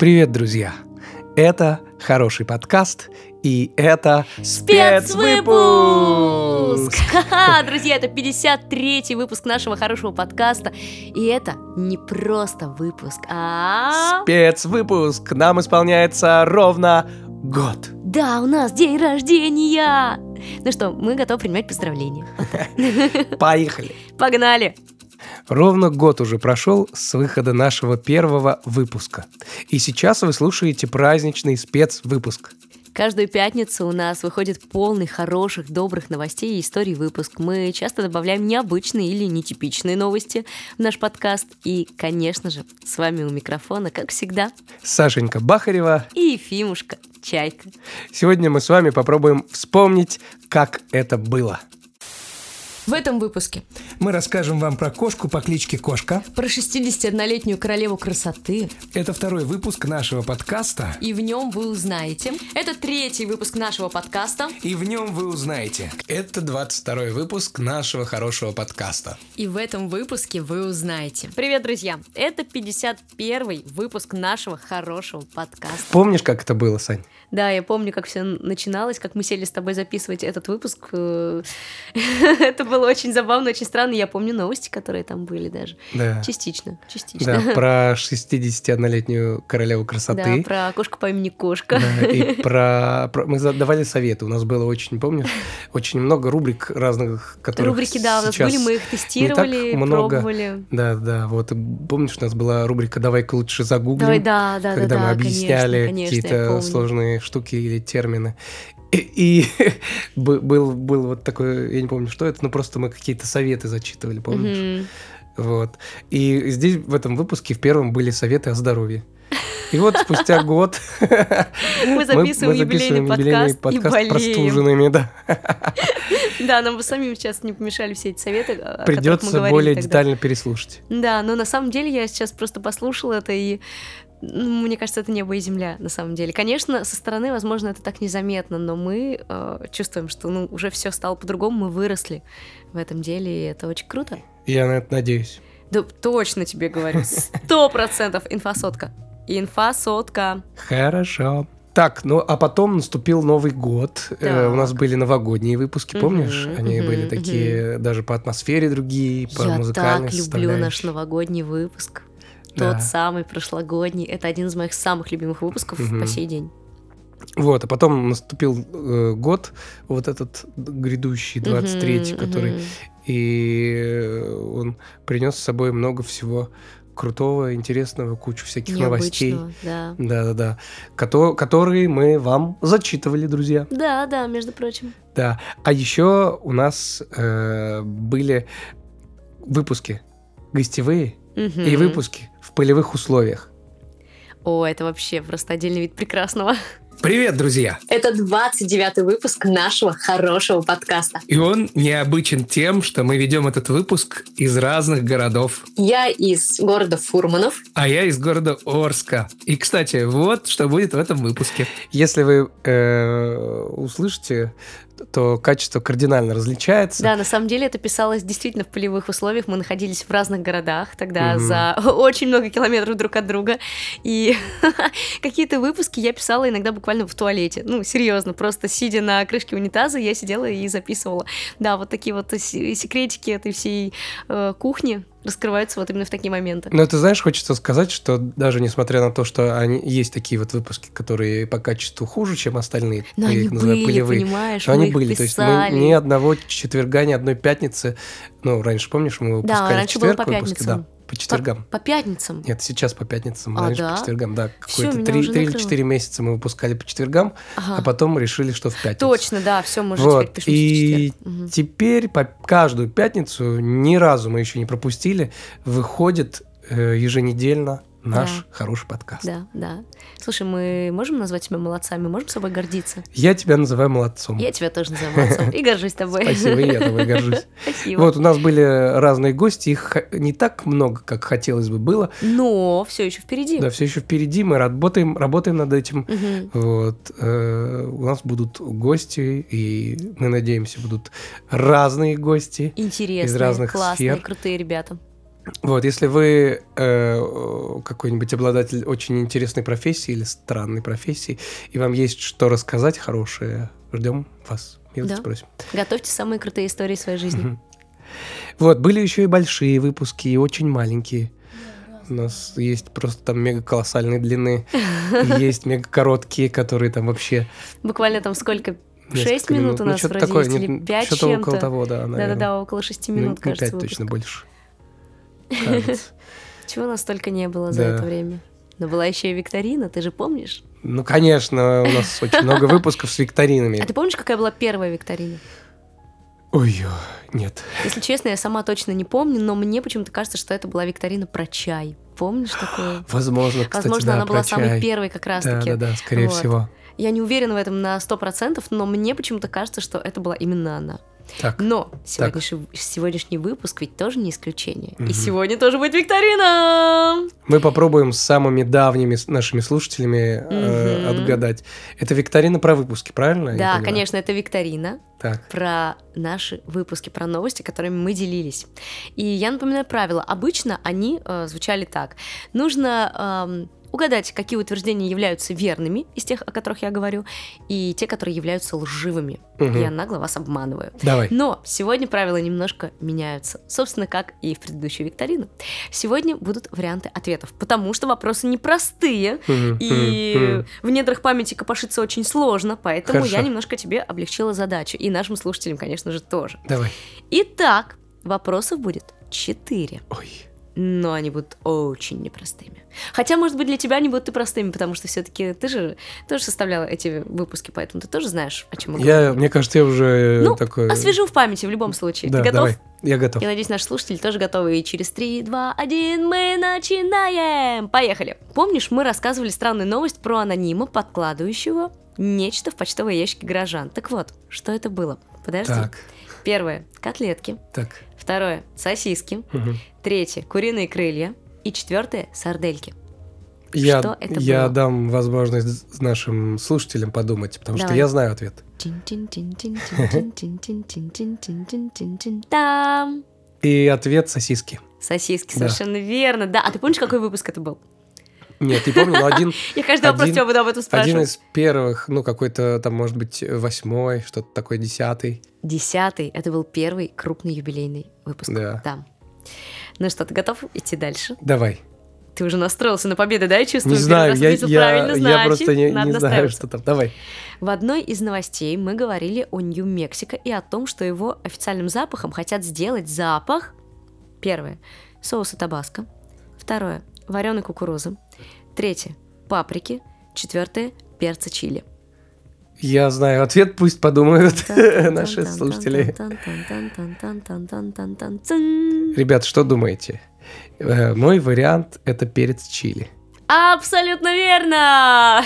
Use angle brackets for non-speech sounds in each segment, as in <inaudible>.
Привет, друзья! Это хороший подкаст, и это Спецвыпуск! Ха-ха, Друзья, это 53-й выпуск нашего хорошего подкаста. И это не просто выпуск, а... спецвыпуск. Нам исполняется ровно год. Да, у нас день рождения! Ну что, мы готовы принимать поздравления. <laughs> Поехали! Погнали! Ровно год уже прошел с выхода нашего первого выпуска. И сейчас вы слушаете праздничный спецвыпуск. Каждую пятницу у нас выходит полный хороших, добрых новостей и историй выпуск. Мы часто добавляем необычные или нетипичные новости в наш подкаст. И, конечно же, с вами у микрофона, как всегда, Сашенька Бахарева. и Ефимушка Чайка. Сегодня мы с вами попробуем вспомнить, как это было. В этом выпуске Мы расскажем вам про кошку по кличке Кошка. про 61-летнюю королеву красоты. Это второй выпуск нашего подкаста. И в нем вы узнаете. Это третий выпуск нашего подкаста. И в нем вы узнаете. Это 22 выпуск нашего хорошего подкаста. И в этом выпуске вы узнаете. Привет, друзья! Это 51 выпуск нашего хорошего подкаста. Помнишь, как это было, Сань? Да, я помню, как все начиналось, как мы сели с тобой записывать этот выпуск. <laughs> Это было очень забавно, очень странно. Я помню новости, которые там были даже. Да. Частично, частично. Да, <laughs> про 61-летнюю королеву Да, красоты. про кошку по имени Кошка. Да, и <laughs> про, про- мы давали советы. У нас было очень, помнишь, очень много рубрик разных, которые Рубрики, да, у нас были, мы их тестировали, много. пробовали. Да, да, вот помнишь, у нас была рубрика «Давай-ка лучше загуглим», Давай, да, да, да, когда мы да, объясняли какие-то сложные штуки или термины. И, и <laughs> бы- был, был вот такой, я не помню, что это, но просто мы какие-то советы зачитывали, помнишь? Вот. И здесь в этом выпуске в первом были советы о здоровье. И вот спустя <laughs> год Мы записываем юбилейный подкаст и подкаст болеем. простуженными, да. <laughs> Да, нам бы самим сейчас не помешали все эти советы, мы Придется более тогда. детально переслушать. Да, но на самом деле я сейчас просто послушала это и ну, мне кажется, это небо и земля, на самом деле. Конечно, со стороны, возможно, это так незаметно, но мы э, чувствуем, что ну, уже все стало по-другому, мы выросли в этом деле, и это очень круто. Я на это надеюсь. Да точно тебе говорю, сто процентов инфосотка. Инфосотка. Хорошо. Так, ну а потом наступил Новый год. Э, у нас были новогодние выпуски, помнишь? Мгм, Они мгм, были такие даже по атмосфере другие, по Я музыкальной так люблю наш новогодний выпуск. Да. Тот самый прошлогодний. Это один из моих самых любимых выпусков Мгм. по сей день. Вот, а потом наступил э, год, вот этот грядущий, 23-й, Мгм, который... мгм. И он принес с собой много всего крутого, интересного, кучу всяких новостей. Да. Да-да-да. Кото- которые мы вам зачитывали, друзья. Да, да, между прочим. Да. А еще у нас э, были выпуски гостевые и выпуски в полевых условиях. О, это вообще просто отдельный вид прекрасного. Привет, друзья! Это 29 выпуск нашего хорошего подкаста. И он необычен тем, что мы ведем этот выпуск из разных городов. Я из города Фурманов. А я из города Орска. И, кстати, вот что будет в этом выпуске. Если вы э, услышите, то качество кардинально различается. Да, на самом деле это писалось действительно в полевых условиях. Мы находились в разных городах тогда Мгм. за <laughs> очень много километров друг от друга. И <laughs> какие-то выпуски я писала иногда буквально в туалете. Ну, серьезно, просто сидя на крышке унитаза, я сидела и записывала. Да, вот такие вот се- секретики этой всей э, кухни раскрываются вот именно в такие моменты. Но ты знаешь, хочется сказать, что даже несмотря на то, что они есть такие вот выпуски, которые по качеству хуже, чем остальные, Но я они их называю были, полевые, понимаешь, но они были. То есть мы писали. ни одного четверга, ни одной пятницы. Ну, раньше, помнишь, мы выпускали в раньше было четверг по выпуски, да, пятницам. По четвергам. По пятницам. Нет, сейчас по пятницам, А, раньше да? по четвергам, да. Какое-то три, или четыре месяца мы выпускали по четвергам, Ага. а потом решили, что в пятницу. Точно, да, все, мы уже Вот, теперь и. Мгм. теперь по каждую пятницу, ни разу мы еще не пропустили, выходит э, еженедельно наш Да. хороший подкаст. Да, да. Слушай, мы можем назвать себя молодцами, можем собой гордиться? Я тебя называю молодцом. Я тебя тоже называю молодцом и горжусь тобой. Спасибо, я тобой горжусь. <laughs> Спасибо. Вот, у нас были разные гости, их не так много, как хотелось бы было. Но все еще впереди. Да, все еще впереди, мы работаем, работаем над этим. Вот, э, у нас будут гости, и мы надеемся, будут разные гости. Интересные, Из разных классные, сфер. крутые ребята. Вот, если вы э, какой-нибудь обладатель очень интересной профессии или странной профессии, и вам есть что рассказать хорошее, ждем вас. Милости Да. просим. Готовьте самые крутые истории своей жизни. Вот, были еще и большие выпуски, и очень маленькие. У нас есть просто там мега колоссальной длины, <laughs> есть мега короткие, которые там вообще Буквально там сколько? Шесть минут у Ну, нас что-то вроде такое, есть, или пять что-то около чем-то. того, да. Да-да-да, около шести Ну, минут, ну, кажется, пять выпуск. точно больше. Кажется. <laughs> Чего нас только не было за Да. это время. Но была еще и викторина, ты же помнишь? Ну, конечно, у нас очень много выпусков с викторинами. А ты помнишь, какая была первая викторина? Ой, нет. Если честно, я сама точно не помню, но мне почему-то кажется, что это была викторина про чай. Помнишь такое? <gasps> Возможно, кстати, Возможно, да, она была про самой чай. первой как Да, раз-таки. да, да, скорее Вот. всего. Я не уверена в этом на 100%, но мне почему-то кажется, что это была именно она. Так, Но сегодняшний, сегодняшний выпуск ведь тоже не исключение. Мгм. И сегодня тоже будет викторина! мы попробуем с самыми давними нашими слушателями э, Мгм. отгадать. Это викторина про выпуски, правильно? Да, конечно, это викторина. Так, про наши выпуски, про новости, которыми мы делились. И я напоминаю правила. Обычно они э, звучали так. Нужно эм, угадать, какие утверждения являются верными из тех, о которых я говорю, и те, которые являются лживыми. Мгм. Я нагло вас обманываю. давай. Но сегодня правила немножко меняются. Собственно, как и в предыдущую викторину. Сегодня будут варианты ответов, потому что вопросы непростые, Мгм, и мгм. в недрах памяти копошиться очень сложно, поэтому Хорошо. я немножко тебе облегчила задачу. И нашим слушателям, конечно же, тоже. Давай. Итак, вопросов будет четыре. Ой. Но они будут очень непростыми. Хотя, может быть, для тебя они будут и простыми, потому что все-таки ты же тоже составляла эти выпуски, поэтому ты тоже знаешь, о чем мы Я, говорим. мне кажется, я уже Ну, такой... Освежим в памяти в любом случае. Да, ты готов? давай. Я готов. Я надеюсь, наши слушатели тоже готовы. И через 3, 2, 1 мы начинаем! Поехали! Помнишь, мы рассказывали странную новость про анонима, подкладывающего нечто в почтовые ящики горожан. Так вот, что это было? Подожди. Так, Первое – котлетки. так. Второе – сосиски. Мгм. Третье – куриные крылья. И четвертое – сардельки. Я, Что это я было? дам возможность нашим слушателям подумать, потому что Давай. я знаю ответ. Там. И ответ сосиски. Сосиски, совершенно верно. Да, а ты помнишь, какой выпуск это был? Нет, не помню, но один, <laughs> Я каждый вопрос Один- тебя буду об этом один спрашивать. из первых, ну, какой-то там, может быть, восьмой, что-то такое, десятый. Десятый, это был первый крупный юбилейный выпуск. Да. Ну что, ты готов идти дальше? Давай. Ты уже настроился на победу, да, я чувствую? Не знаю, я, я, я значит, просто не, надо не знаю, что там. Давай. В одной из новостей мы говорили о Нью-Мексико и о том, что его официальным запахом хотят сделать запах. Первое. Соуса табаско. Второе. Вареной кукурузы. Третье. Паприки. Четвертое. Перца чили. Я знаю ответ, пусть подумают наши слушатели. Ребят, что думаете? Э, Мой вариант это перец чили. Абсолютно верно!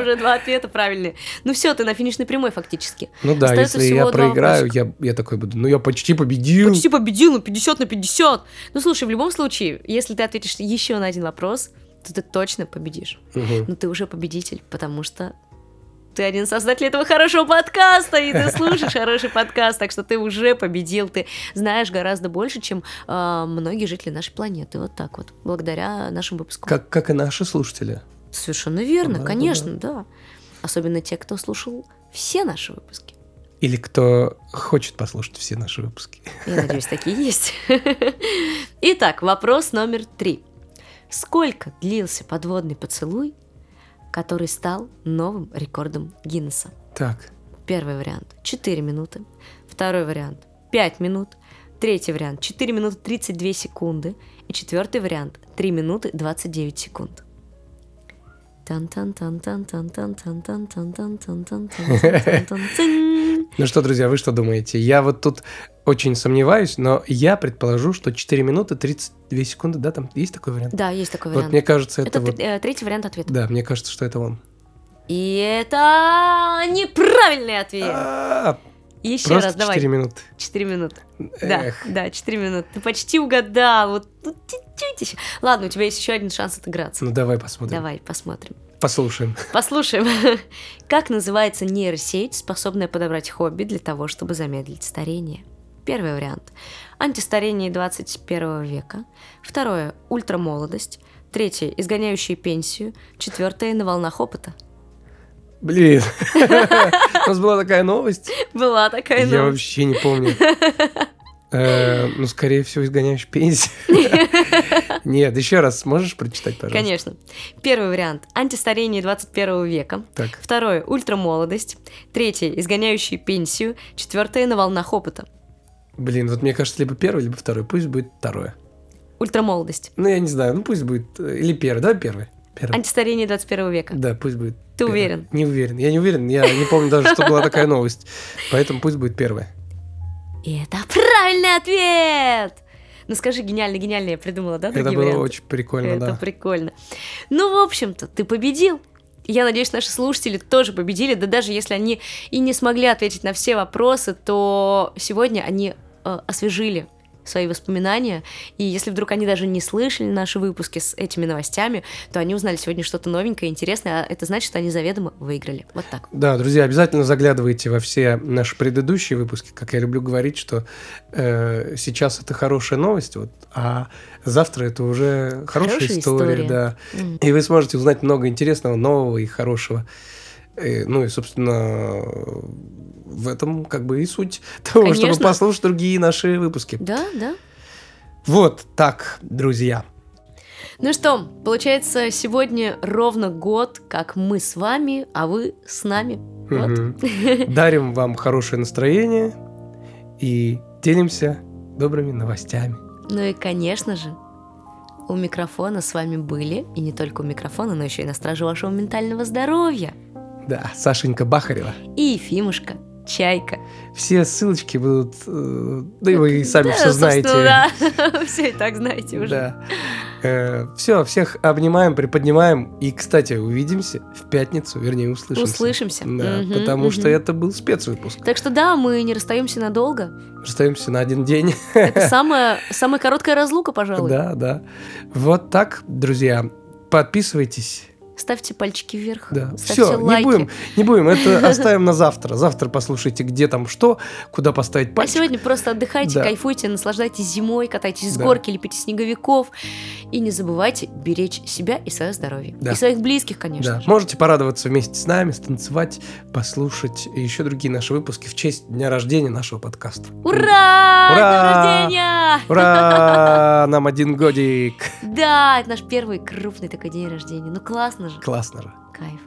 Уже два ответа правильные. Ну все, ты на финишной прямой фактически. Ну да, Остается если я проиграю, я, я такой буду. Ну я почти победил. Почти победил, ну 50 на 50. Ну слушай, в любом случае, если ты ответишь еще на один вопрос, то ты точно победишь. Мгм. Но ты уже победитель, потому что ты один из создателей этого хорошего подкаста, и ты <laughs> слушаешь хороший подкаст, так что ты уже победил, ты знаешь гораздо больше, чем а, многие жители нашей планеты. Вот так вот, благодаря нашим выпускам. Как, как и наши слушатели. Совершенно верно, Да, конечно, да. Особенно те, кто слушал все наши выпуски. Или кто хочет послушать все наши выпуски. Я надеюсь, такие есть. <laughs> Итак, вопрос номер три. Сколько длился подводный поцелуй, который стал новым рекордом Гиннесса? Так, Первый вариант 4 минуты, второй вариант 5 минут, третий вариант 4 минуты 32 секунды и четвертый вариант 3 минуты 29 секунд. Тан-тан-тан-тан-тан-тан-тан-тан-тан-тан-тан-тан. Ну что, друзья, вы что думаете? Я вот тут очень сомневаюсь, но я предположу, что 4 минуты 32 секунды, да, там есть такой вариант? Да, есть такой Вот вариант. мне кажется, это, Это вот... э, третий вариант ответа. Да, мне кажется, что это он. И это неправильный ответ. А, Еще Просто раз, давай. 4 минуты. 4 минуты. Да, Эх. да, 4 минуты. Ты почти угадал. Вот чуть-чуть еще. Ладно, у тебя есть еще один шанс отыграться. Ну давай посмотрим. Давай, посмотрим. Послушаем. Послушаем. <laughs> Как называется нейросеть, способная подобрать хобби для того, чтобы замедлить старение? Первый вариант – антистарение 21 века. Второе – ультрамолодость. Третье – изгоняющие пенсию. Четвертое – на волнах опыта. Блин, <laughs> у нас была такая новость. Была такая Я новость. вообще не помню. <laughs> Э, Ну, скорее всего, изгоняешь пенсию. Нет, еще раз можешь прочитать, пожалуйста? Конечно. Первый вариант – антистарение 21 века. Так, Второе – ультрамолодость. Третье – изгоняющие пенсию. Четвертое – на волнах опыта. блин, вот мне кажется, либо первый, либо второй. Пусть будет второе. Ультрамолодость. Ну, я не знаю, ну пусть будет... э, Или первый, да, первый? Первый. Антистарение 21 века. Да, пусть будет. Ты первый. уверен? Не уверен. Я не уверен. Я не помню даже, что была такая новость. Поэтому пусть будет первое. И это правильный ответ! Ну скажи, гениально, гениально я придумала, да, Это было варианты? очень прикольно, Это да. прикольно. Ну, в общем-то, ты победил. Я надеюсь, наши слушатели тоже победили, да даже если они и не смогли ответить на все вопросы, то сегодня они э, освежили свои воспоминания, и если вдруг они даже не слышали наши выпуски с этими новостями, то они узнали сегодня что-то новенькое, интересное, а это значит, что они заведомо выиграли. Вот так. Да, друзья, обязательно заглядывайте во все наши предыдущие выпуски. Как я люблю говорить, что э, сейчас это хорошая новость, вот, а завтра это уже хорошая, Хорошая история, история. да. М. И вы сможете узнать много интересного, нового и хорошего. Э, ну и, собственно, в этом как бы и суть <laughs> того, чтобы Конечно. послушать другие наши выпуски. Да, да. Вот так, друзья. Ну что, получается, сегодня ровно год, как мы с вами, а вы с нами. Вот. <laughs> Дарим вам хорошее настроение и делимся добрыми новостями. Ну и, конечно же, у микрофона с вами были, и не только у микрофона, но еще и на страже вашего ментального здоровья. Да, Сашенька Бахарева. И Ефимушка, Чайка. Все ссылочки будут, э, да и вы сами Да, все знаете. да. <laughs> Все и так знаете уже. Да. все, всех обнимаем, приподнимаем. И, кстати, увидимся в пятницу, вернее, услышимся. Услышимся. Да, Мгм, потому что мгм. это был спецвыпуск. Так что да, мы не расстаемся надолго. Расстаемся на один день. Это <laughs> самая, самая короткая разлука, пожалуй. Да, да. Вот так, друзья. Подписывайтесь. Ставьте пальчики вверх. Да. Ставьте Все, не лайки. будем, не будем. Это <laughs> оставим на завтра. Завтра послушайте, где там что, куда поставить А пальчик. сегодня просто отдыхайте, Да. кайфуйте, наслаждайтесь зимой, катайтесь с Да. горки, лепите снеговиков. И не забывайте беречь себя и свое здоровье. Да. И своих близких, конечно Да, же. можете порадоваться вместе с нами, станцевать, послушать и еще другие наши выпуски в честь дня рождения нашего подкаста. Ура! Ура! День рождения! Ура! <laughs> Нам один годик! Да, это наш первый крупный такой день рождения. Ну классно же. Классно же. Кайф.